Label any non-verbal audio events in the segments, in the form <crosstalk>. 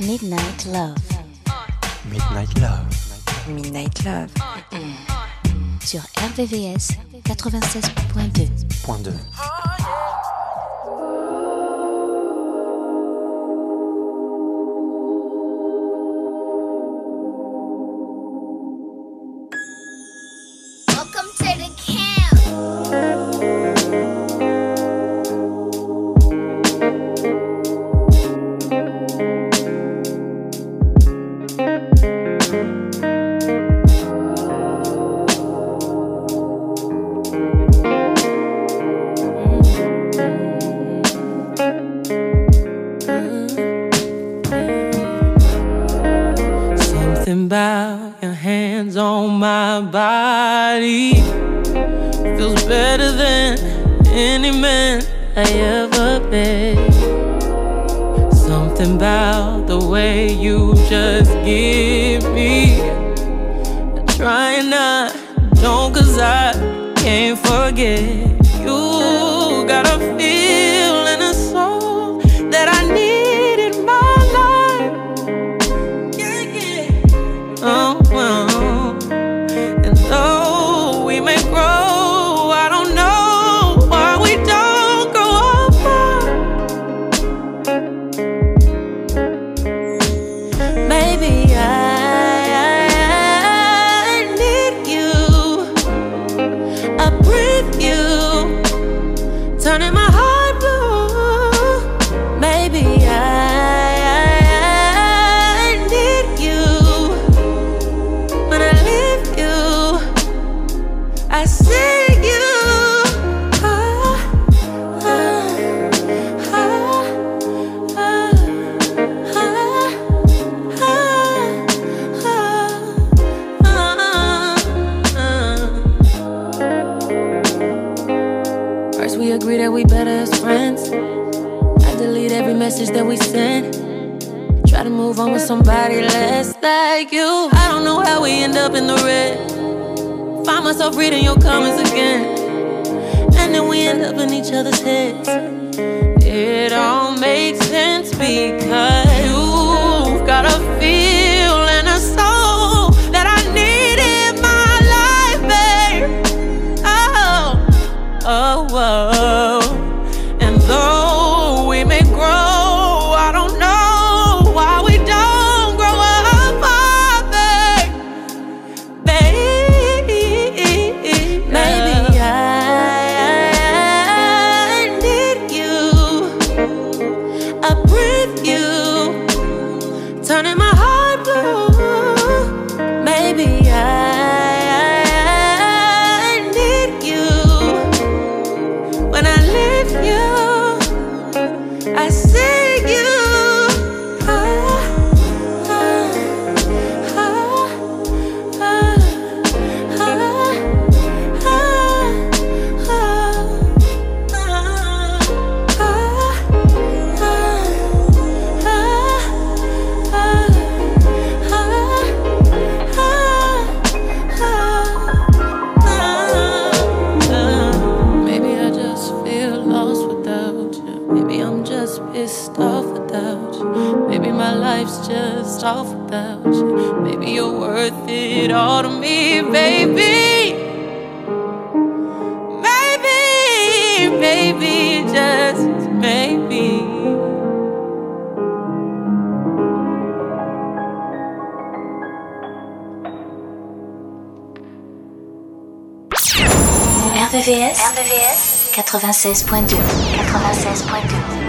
Midnight Love. Midnight Love. Midnight Love. Mm. Sur RVVS 96.2. myself reading your comments again. And then we end up in each other's heads. It all makes sense because. just off without you. Maybe you're worth it all to me, baby. Maybe, maybe, just maybe. RVVS, RVVS 96.2 96.2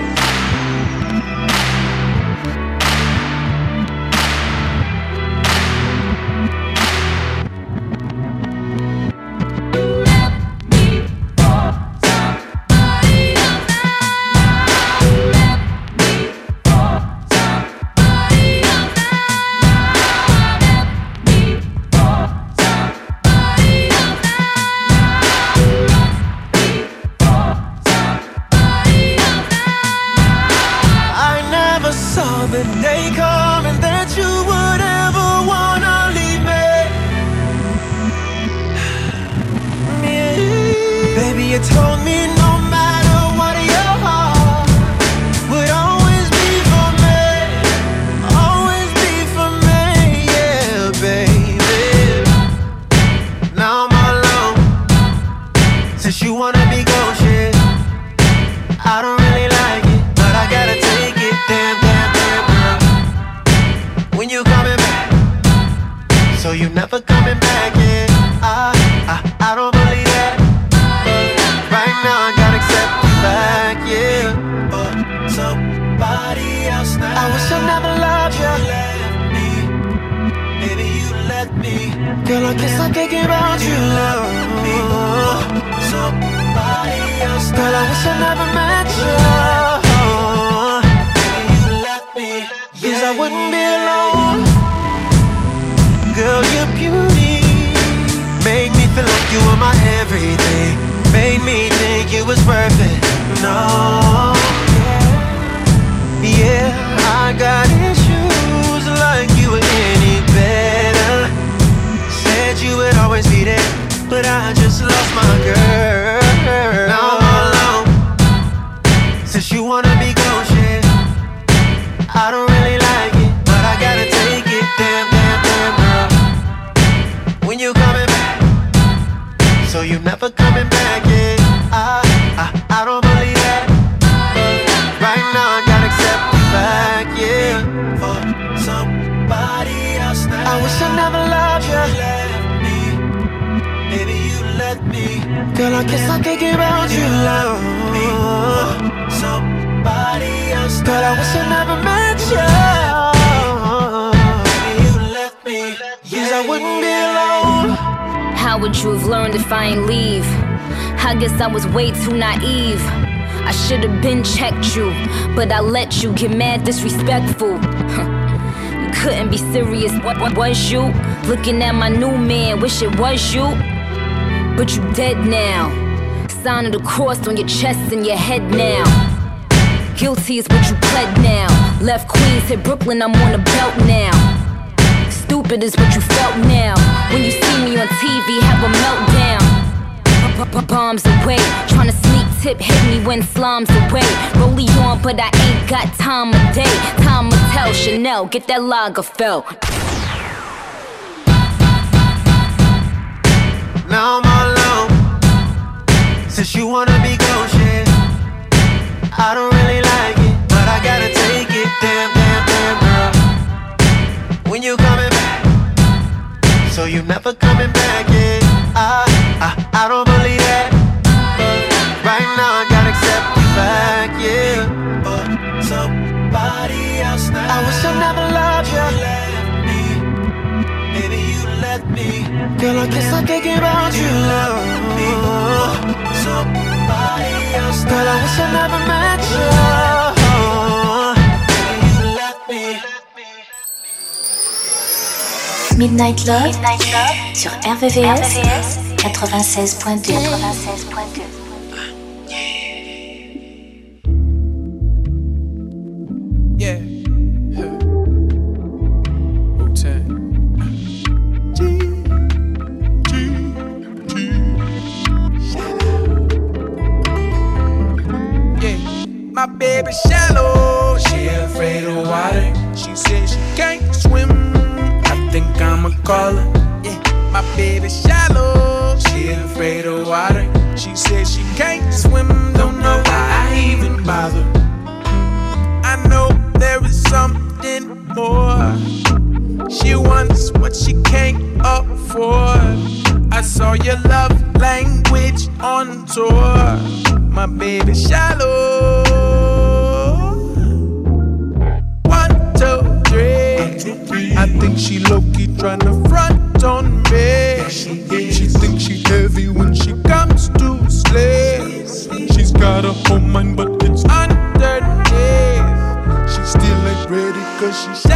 let me. Girl, I guess I can't give out you. Me, somebody else. Girl, I wish I never met you. You let me. Yes, I wouldn't be alone. Girl, your beauty made me feel like you were my everything. Made me think you was perfect. No, yeah, I got issues always but I just lost my girl. Now I'm all alone. Since you wanna be ghost, yeah. I don't really like it, but I gotta take it. Damn, damn, damn, girl. When you coming back, so you never coming back, yeah. Girl, I guess I can't give out you love. Me, somebody else. Girl, I wish I never met you. Baby, you let me. Yes, I wouldn't be alone. How would you have learned if I ain't leave? I guess I was way too naive. I should have been checked you, but I let you get mad disrespectful. <laughs> you couldn't be serious, what, what was you? Looking at my new man, wish it was you. But you dead now. Sign of the cross on your chest and your head now. Guilty is what you pled now. Left Queens, hit Brooklyn, I'm on the belt now. Stupid is what you felt now. When you see me on TV, have a meltdown. B- Bombs away, tryna sneak tip, hit me when slums away. Rollie on, but I ain't got time of day. Time to tell Chanel, get that Lagerfeld. Now. Since you wanna be yeah. I don't really like it, but I gotta take it. Damn, damn, damn, girl. When you coming back, so you never coming back, yeah. I, I, I don't believe that. But right now I gotta accept the fact, yeah. But somebody else now. I wish I never loved you. Let me. Girl, I guess I can't give out you love. Me, somebody else. Girl, I wish I never met you. Baby, you let me. Midnight Love, sur RVVS, 96.2. 96.2. Yeah. My baby shallow, she afraid of water. She says she can't swim. I think I'ma call her. Yeah. My baby shallow, she afraid of water. She says she can't swim. Don't know why I even bother. I know there is something more. She wants what she can't afford. I saw your love language on tour. My baby shallow. One, two, three. I think she low key tryna front on me. She thinks she heavy when she comes to slay. She's got a home mind, but it's underneath. She's still ain't ready cause she's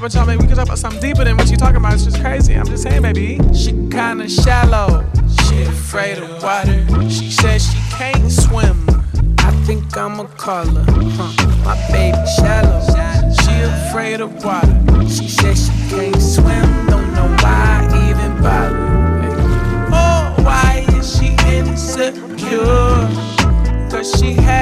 baby told me we can talk about something deeper than what you talking about. It's just crazy. I'm just saying, baby. She kinda shallow. She afraid of water. She says she can't swim. I think I'ma call her. Huh. My baby shallow. She afraid of water. She says she can't swim. Don't know why I even bother. Oh, why is she insecure? Cause she has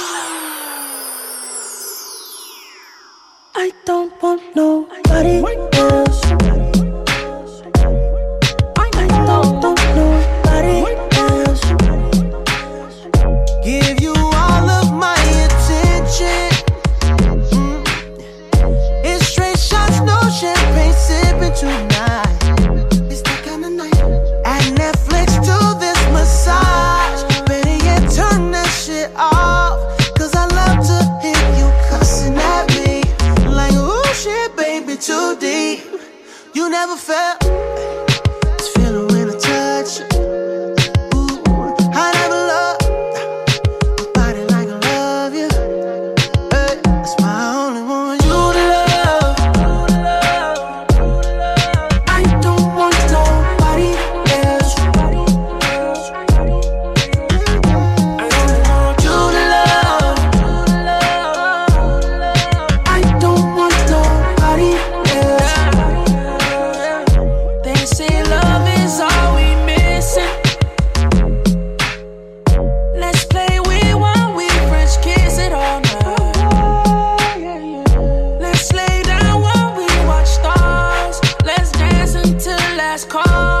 last call.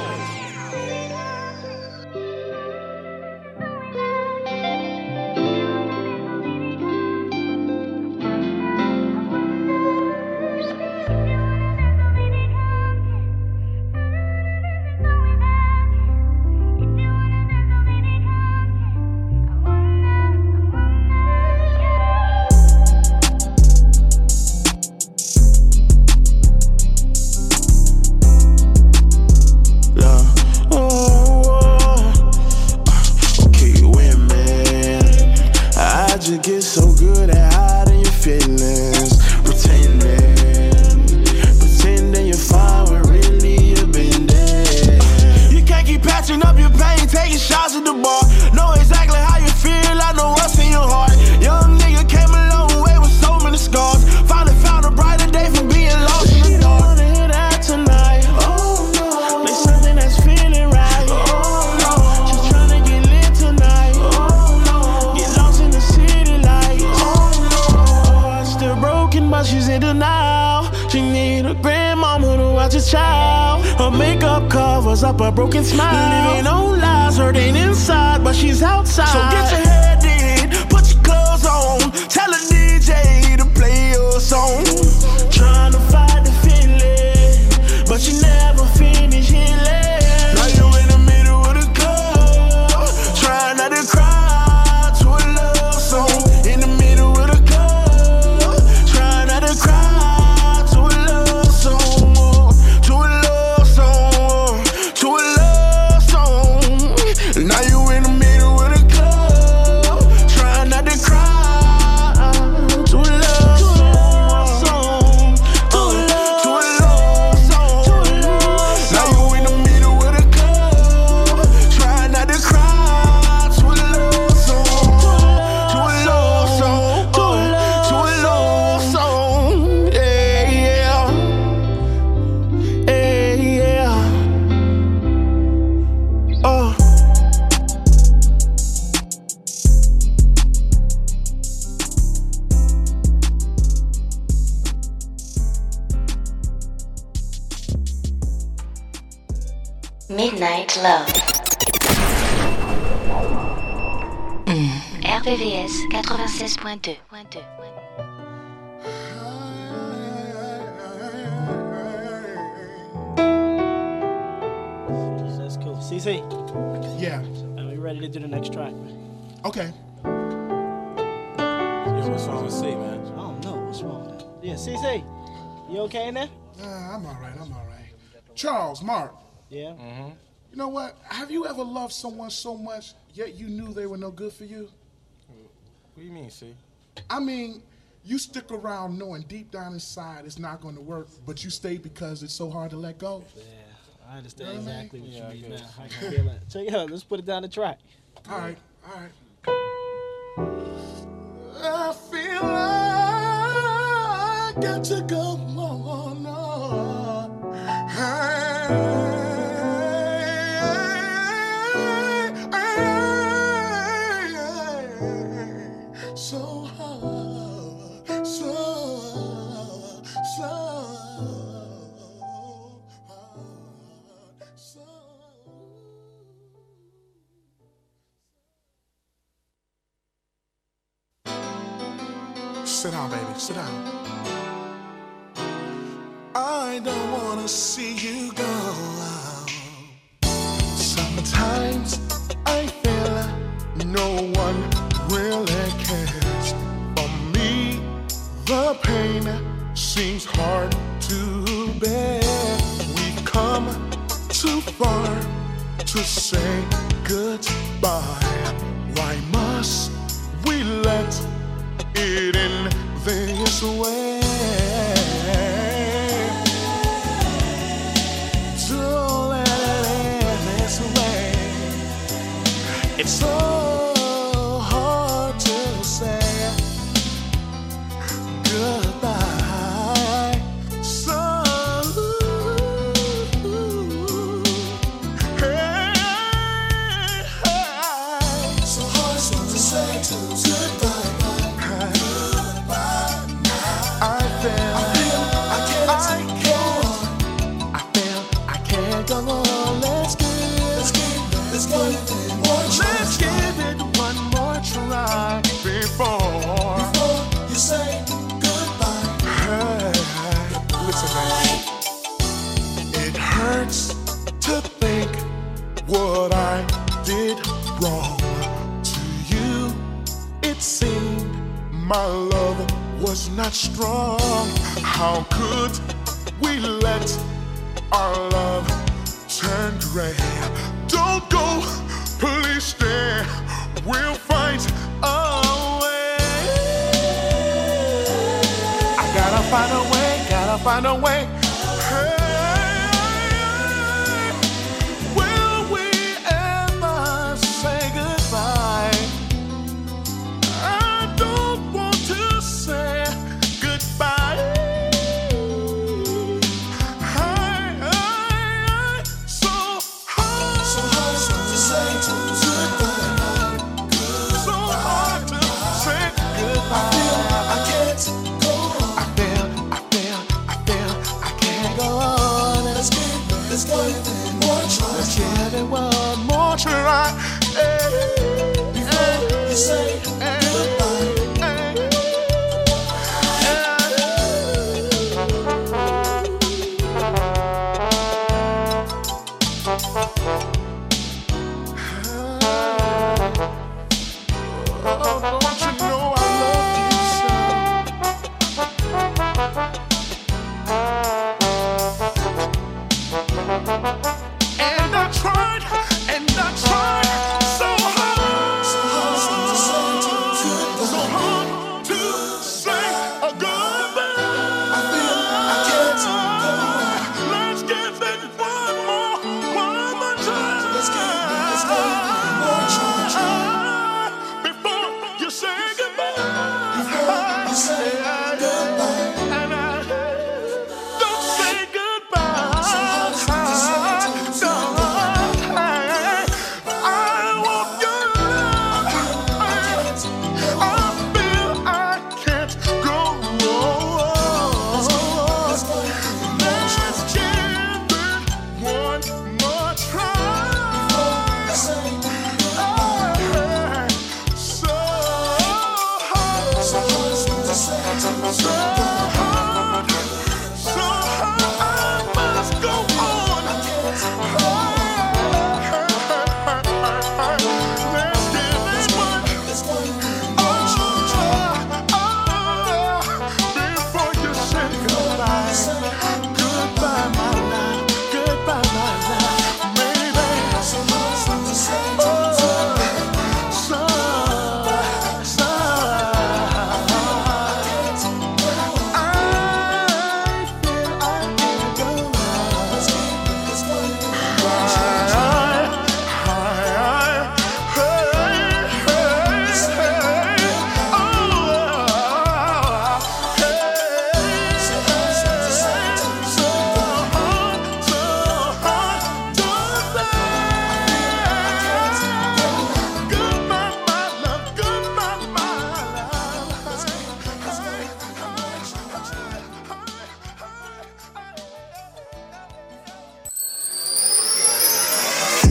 You okay now? Uh, I'm all right. I'm all right. Charles, Mark. Yeah. Mm -hmm. You know what? Have you ever loved someone so much yet you knew they were no good for you? What do you mean, see? I mean, you stick around knowing deep down inside it's not going to work, but you stay because it's so hard to let go. Yeah, I understand really? exactly what yeah, you mean now. I can <laughs> feel it. Check it out. Let's put it down the track. All right, all right. I feel love got to go. what I did wrong to you. It seemed my love was not strong. How could we let our love turn gray? Don't go, please stay. We'll find a way. I gotta find a way, gotta find a way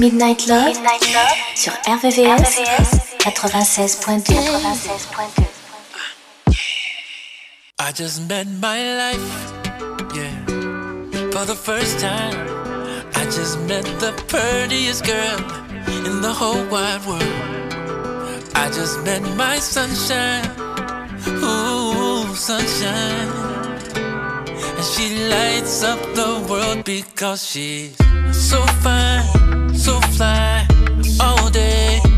Midnight Love, Midnight Love sur RVVS, RVVS 96.2. 96.2. I just met my life, yeah, for the first time. I just met the prettiest girl in the whole wide world. I just met my sunshine, ooh, sunshine. And she lights up the world because she's so fine so fly all day.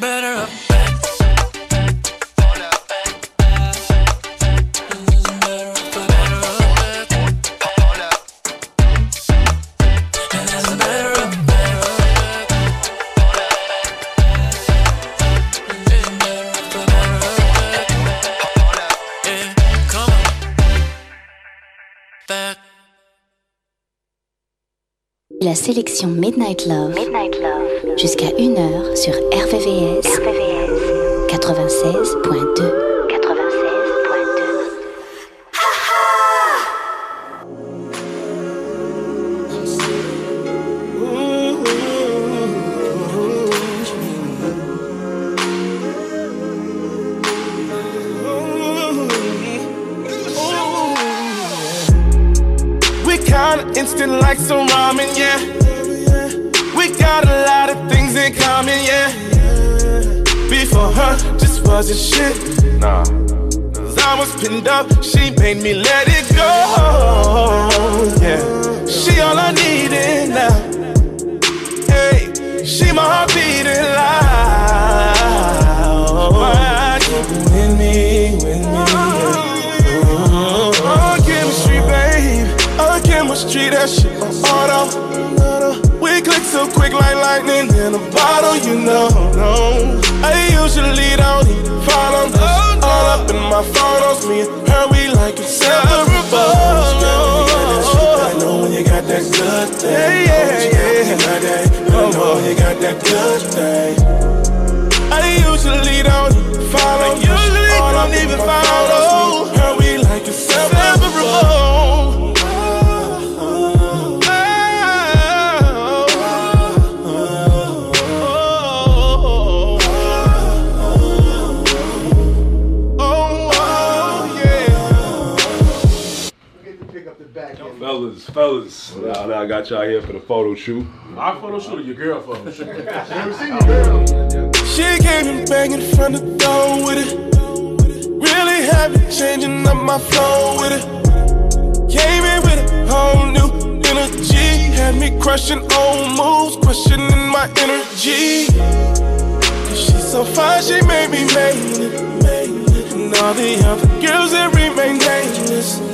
better up back. La sélection Midnight Love, jusqu'à 1h sur RVVS. 96.2. wasn't shit. Nah. Cause I was pinned up, she made me let it go. Yeah. She all I needed now. Usually don't even follow this. All up in my photos, me and her, we like inseparable. I know when you got that good thing. Yeah, yeah, yeah. I know when you got that good thing. I usually don't Fellas, fellas, now, now I got y'all here for the photo shoot. Our photo shoot or your girl photo shoot? <laughs> She came and bang in front of the door with it. Really happy, changing up my flow with it. Came in with a whole new energy. Had me crushing old moves, questioning my energy. She's so fine, she made me made it. And all the other girls that remain nameless.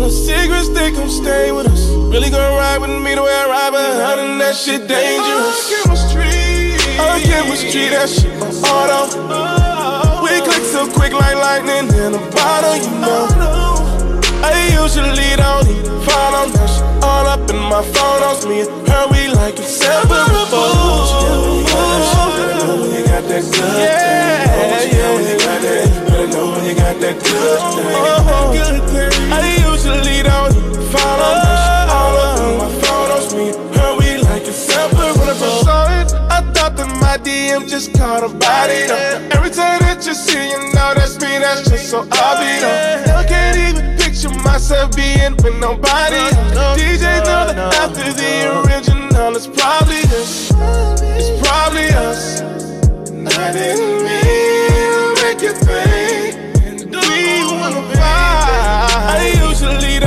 All the secrets, they come stay with us. Really gonna ride with me the way I ride, but than that shit dangerous. chemistry. Oh, chemistry, that shit my auto. We click so quick like lightning in a bottle, you know. I usually don't even follow that shit all up in my phone. photos. Me and her, we like inseparable. You got that good yeah, got that good thing. I usually don't follow shit all in my photos. Me her, we like inseparable. When I first saw it, I thought that my DM just caught a body. Though. Every time that you see, you know that's me. That's just so obvious. though. I can't even picture myself being with nobody. DJ know that after the original, it's probably us. It's probably us. And I didn't mean to make you think. I usually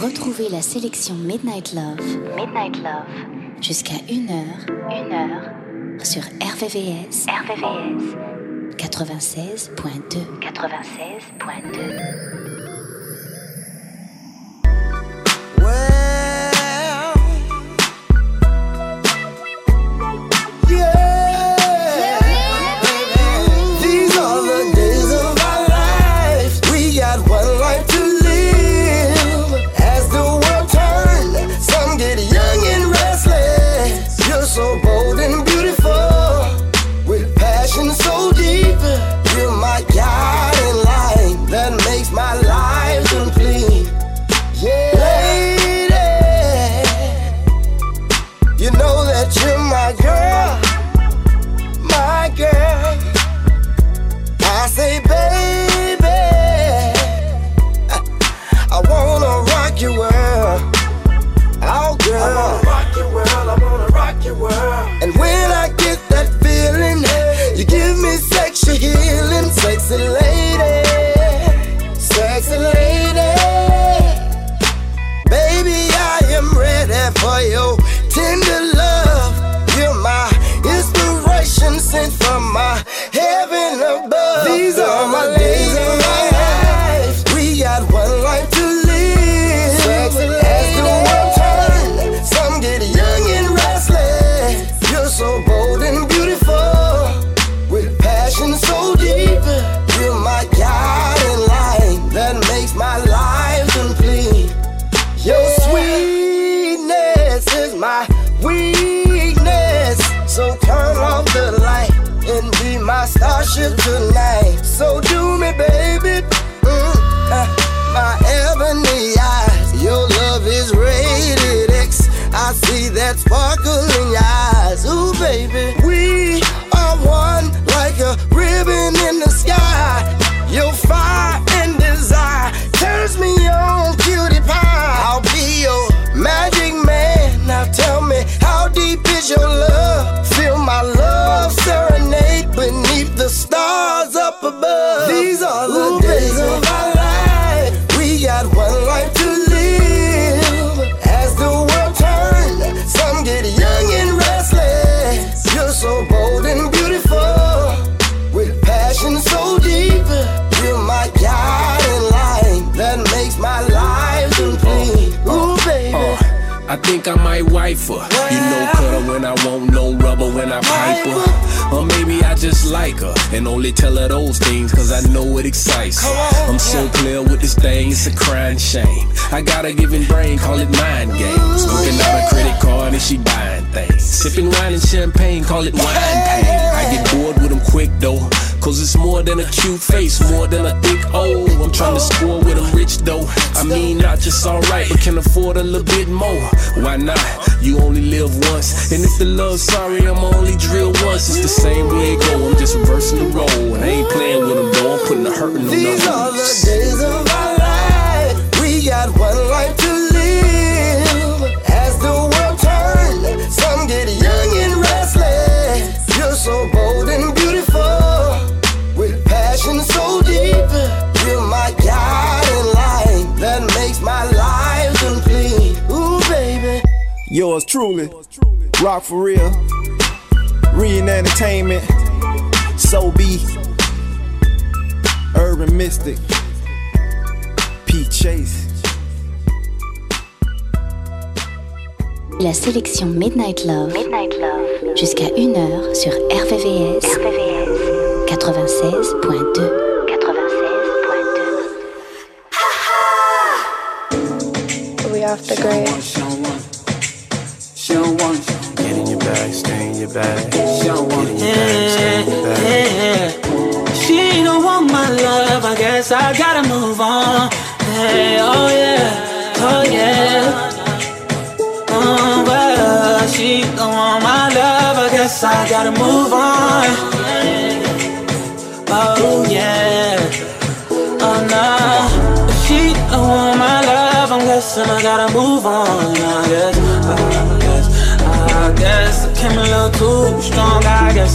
Retrouvez la sélection Midnight Love. Midnight Love jusqu'à 1h, 1h sur RVVS, RVVS. 96.2, 96.2. healing, think I might wife her. You know, cut her when I want no rubber when I pipe her. Or maybe I just like her and only tell her those things cause I know it excites her. I'm so clear with this thing, it's a crying shame. I got a giving brain, call it mind games. Looking out a credit card and she buying things. Sipping wine and champagne, call it wine pain. I get bored with them quick though. Cause it's more than a cute face, more than a thick O. I'm trying to score with them rich though. I mean, not just alright, but can afford a little bit more. Why not? You only live once. And if the love's sorry, I'm only drill once. It's the same way it go, I'm just reversing the role. And I ain't playing with them though, I'm putting the hurting on These the are the days of our Yours truly, Rock for real, Rean Entertainment, So Be, Urban Mystic, Pete Chase. La sélection Midnight Love, Midnight Love. jusqu'à 1h sur RVVS, RVVS. 96.2. 96.2. We off the grid. She don't want you. Get in your bag, stay in your bag. She don't want in your bag, stay in your bag. Yeah. She don't want my love, I guess I gotta move on. Hey, oh yeah, oh yeah. Oh, well, she don't want my love, I guess I gotta move on. Oh yeah, oh no. If she don't want my love, I'm guessing I gotta move on. I guess, little too strong. I guess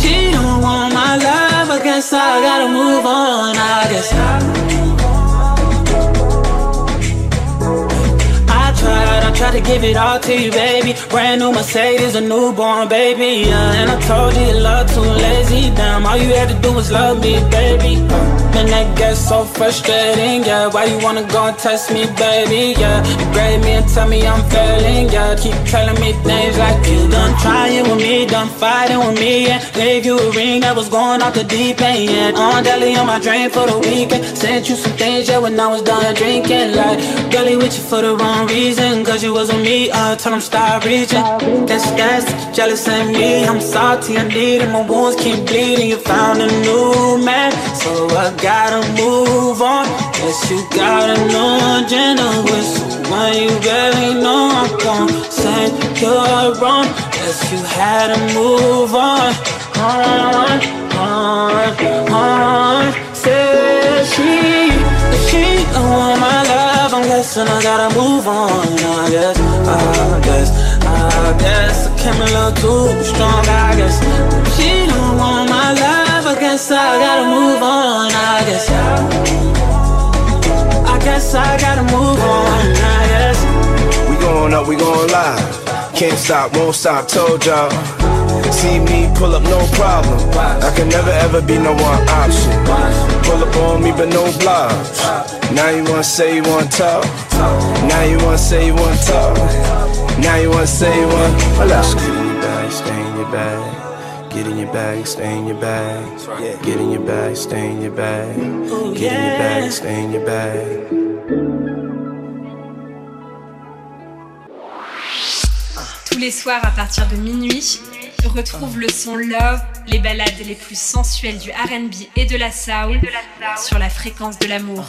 she don't want my love. I guess I gotta move on. I guess. I tried, I tried to give it all to you, baby. Brand new Mercedes, a newborn baby. Yeah, and I told you love too lazy. Damn, all you had to do was love me, baby. And that gets so frustrating, yeah. Why you wanna go and test me, baby? Yeah, you me and tell me I'm failing, yeah. Keep telling me things like you done trying with me, done fighting with me, yeah. Gave you a ring that was going off the deep end, yeah. On deli on my drain for the weekend. Sent you some things, yeah, when I was done drinking. Like, girlie with you for the wrong reason, cause you was with me, uh, tell them stop reaching. That's, that's jealous of me. I'm salty, I need it, my wounds keep bleeding. You found a new man, so I gotta move on. Guess you got a new agenda with someone you barely know. I'm gonna say you're wrong. Guess you had to move on. On, on, on. Say she, she don't want my love, I'm guessing I gotta move on. I guess, I guess, I guess I came a little too strong. I guess she don't want my love. I guess I gotta move on. I guess. I guess I gotta move on. I guess. We going up, we going live. Can't stop, won't stop, told y'all. See me pull up, no problem. I can never ever be no one option pull up on me, but no blocks. Now you wanna say you wanna talk. Now you wanna say you wanna talk. Now you wanna say you wanna. Hola. Get in your bag, stay in your bag. Get in your bag, stay in your bag. Get in your bag, stay in your bag. Get in your bag, stay in your bag. tous les soirs à partir de minuit, Retrouve le son Love, les balades les plus sensuelles du RB et de la soul sur la fréquence de l'amour.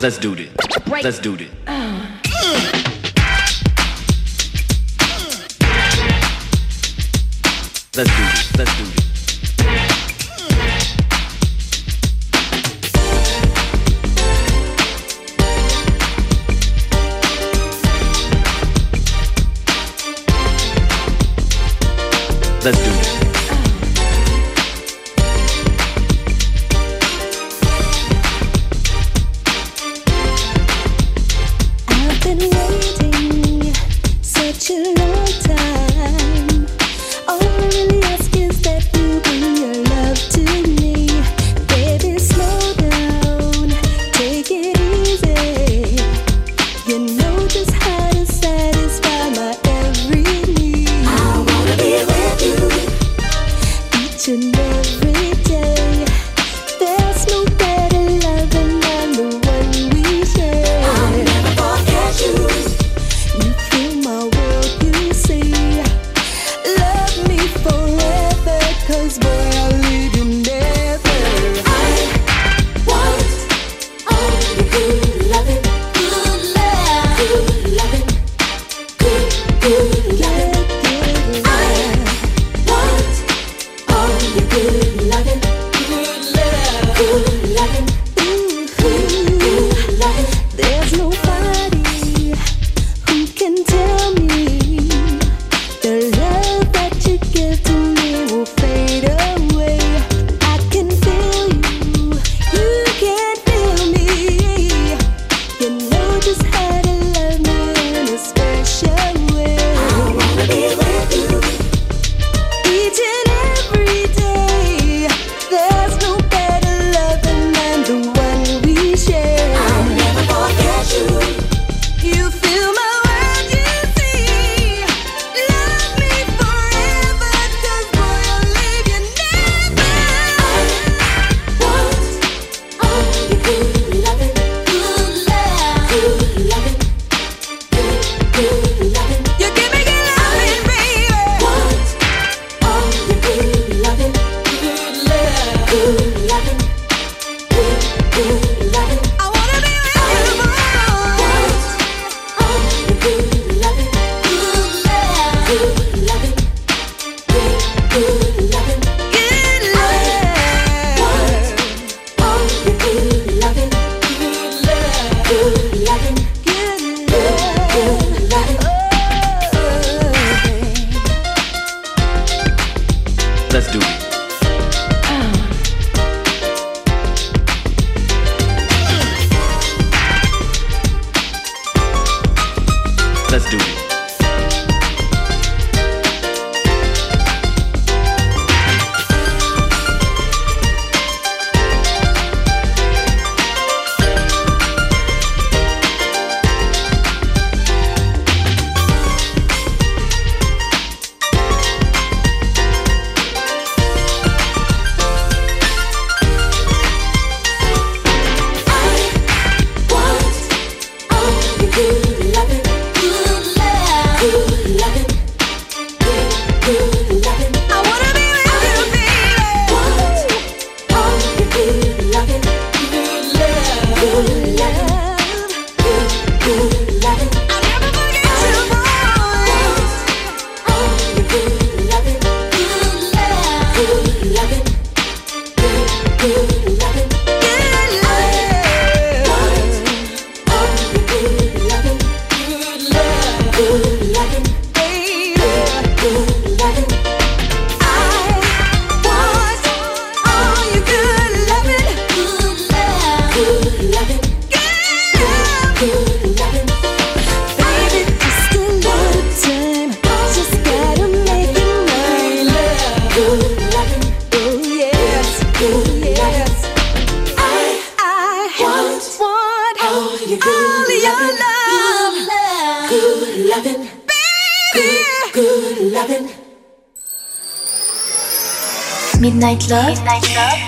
Let's do. Uh. Let's do this. Let's do this. Let's do this.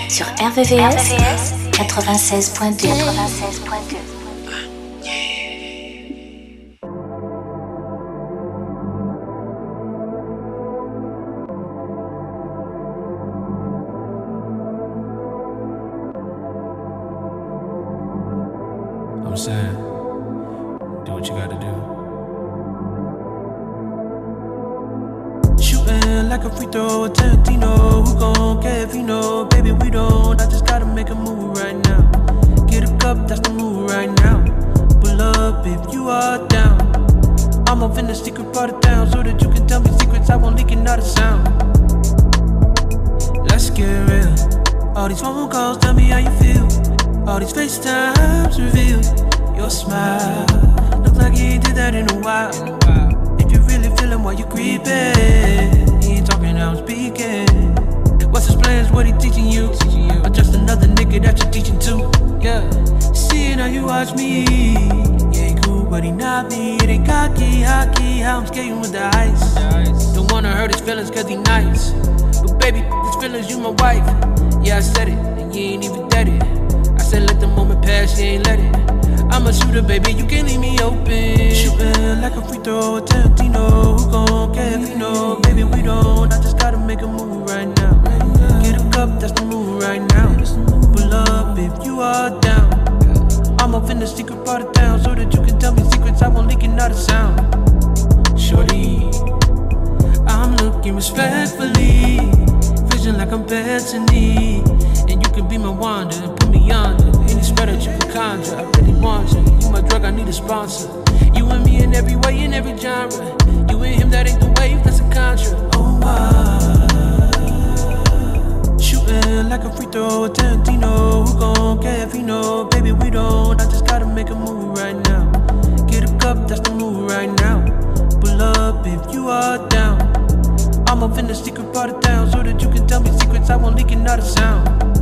Sur RVVS 96.2. 96.2. cocky. How I'm skating with the ice. Don't wanna hurt his feelings cause he nice. But baby, his feelings, you my wife. Yeah, I said it, and you ain't even dead it. I said let the moment pass, you ain't let it. I'm a shooter, baby, you can't leave me open. Shooting like a free throw, Tarantino. Who gon' care if you know? Baby, we don't. I just gotta make a move right now. Get a cup, that's the move right now. Pull up if you are down. I'm off in the secret part of town that you can tell me secrets. I won't leak it, not a sound. Shorty, I'm looking respectfully. Vision like I'm Bethany. And you can be my wonder put me under. Any spell that you can conjure, I really want you. You my drug, I need a sponsor. You and me in every way, in every genre. You and him, that ain't the wave, that's a contra. Oh, wow. Shooting like a free throw, Tarantino. Who gon' care if you know? Baby, we don't. I just gotta make a move right now. Get a cup, that's the move right now. Pull up if you are down. I'm off in the secret part of town so that you can tell me secrets. I won't leak it, not a sound.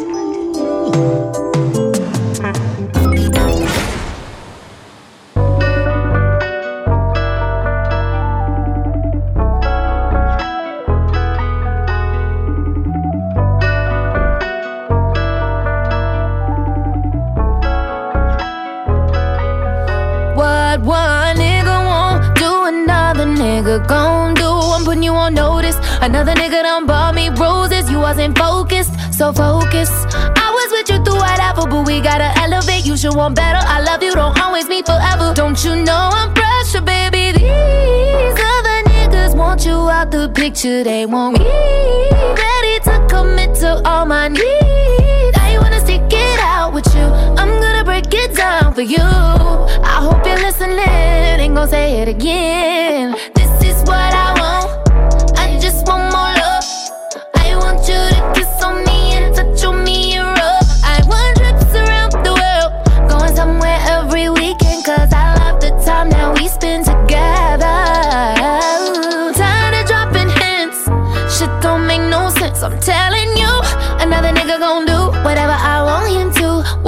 gon' do. I'm putting you on notice. Another nigga done bought me roses. You wasn't focused, so focused. I was with you through whatever, but we gotta elevate. You should want better. I love you, don't always meet forever. Don't you know I'm pressure, baby? These other niggas want you out the picture. They want me ready to commit to all my needs. I wanna stick it out with you. I'm gonna break it down for you. I hope you're listening. Ain't gonna say it again.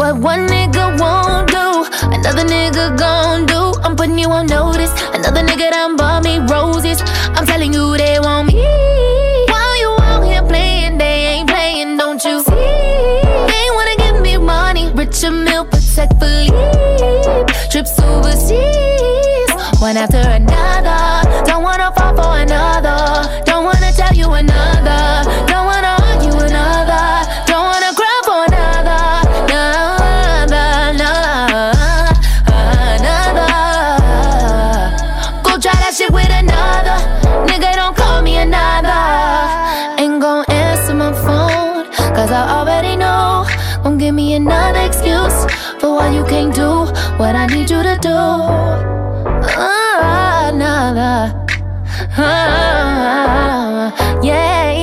What one nigga won't do, another nigga gon' do. I'm putting you on notice. Another nigga done bought me roses. I'm telling you they want me. While you out here playing, they ain't playing, don't you see? They wanna give me money, richer meal, protect Philippe. Trips overseas, one after another. What I need you to do. Ah, yeah. Yeah.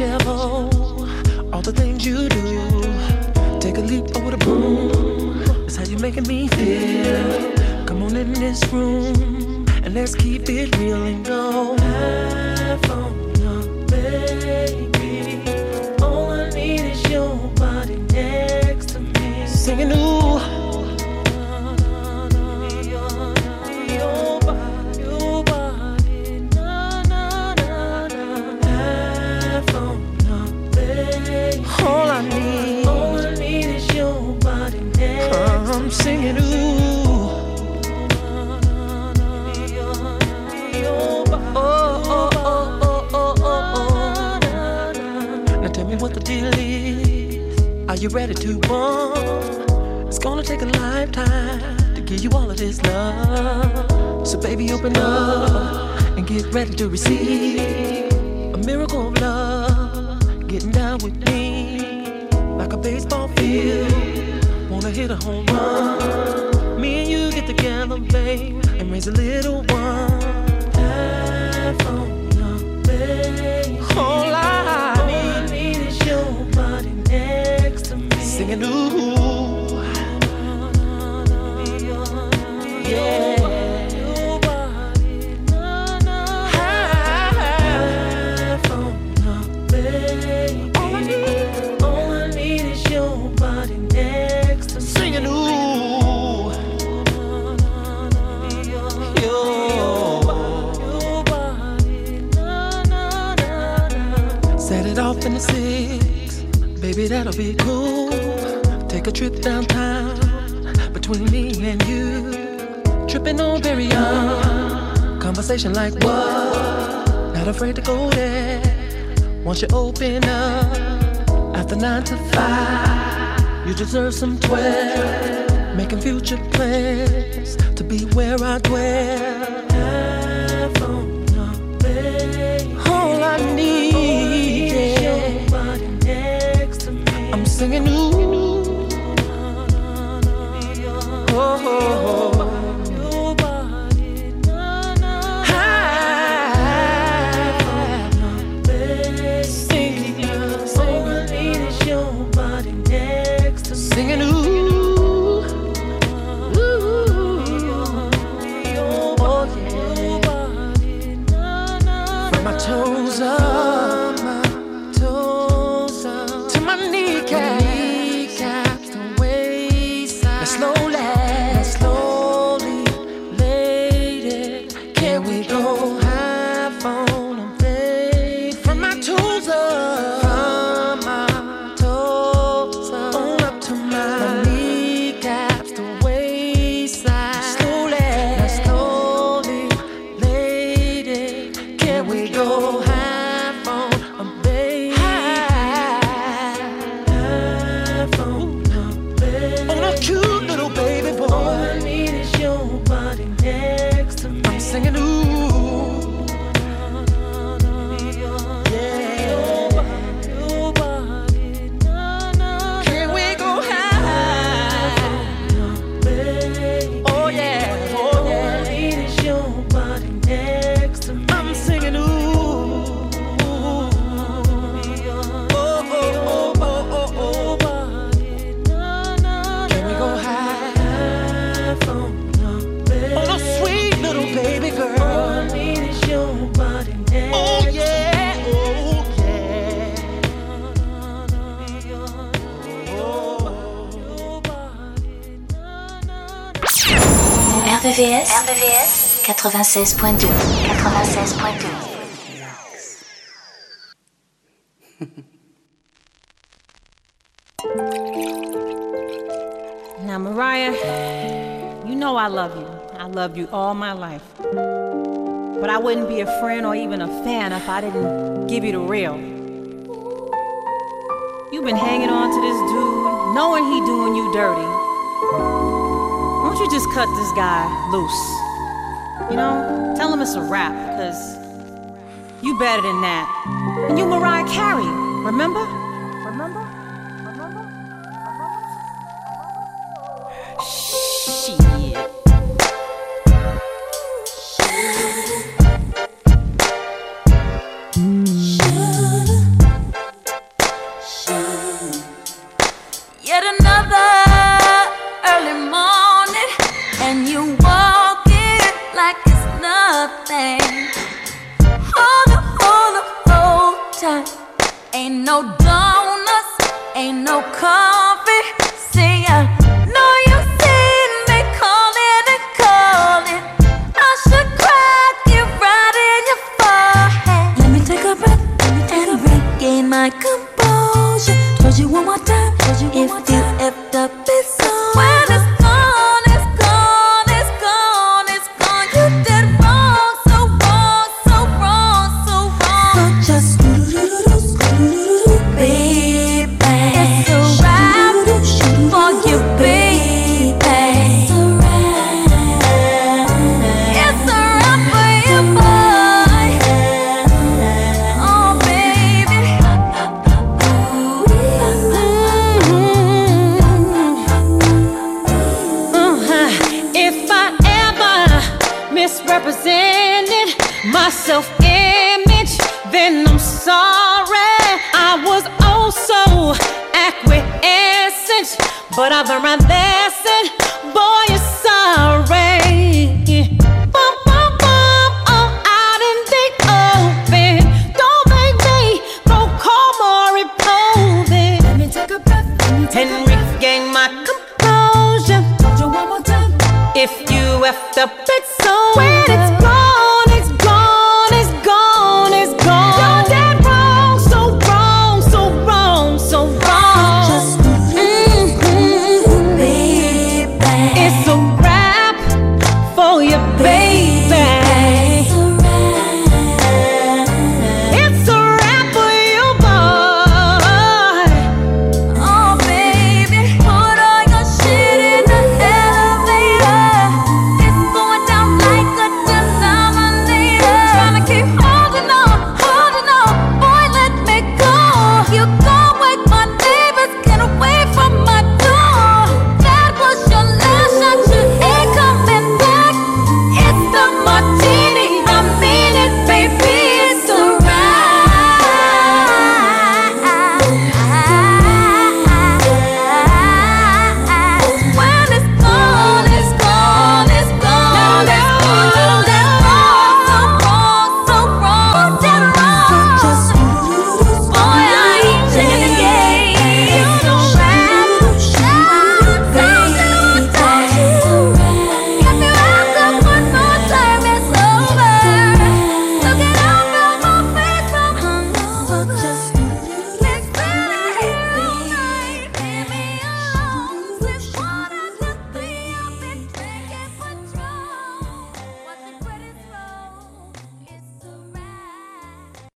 All the things you do. Take a leap over the broom. That's how you're making me feel. Come on in this room and let's keep it real and go. Are you ready to bond? It's gonna take a lifetime to give you all of this love. So baby, open up and get ready to receive a miracle of love. Getting down with me like a baseball field. Wanna hit a home run? Me and you get together, babe, and raise a little one. Have fun, babe. Singing ooh. Set it off in the six, baby, that'll be cool. Take a trip downtown between me and you. Tripping on very young, conversation like what? Not afraid to go there. Once you open up, after nine to five, you deserve some twelve. Making future plans to be where I dwell. All I need me. I'm singing ooh. Oh, now, Mariah, you know I love you. I loved you all my life. But I wouldn't be a friend or even a fan if I didn't give you the real. You've been hanging on to this dude, knowing he doing you dirty. Won't you just cut this guy loose? You know, tell him it's a rap, because you better than that. And you Mariah Carey, remember?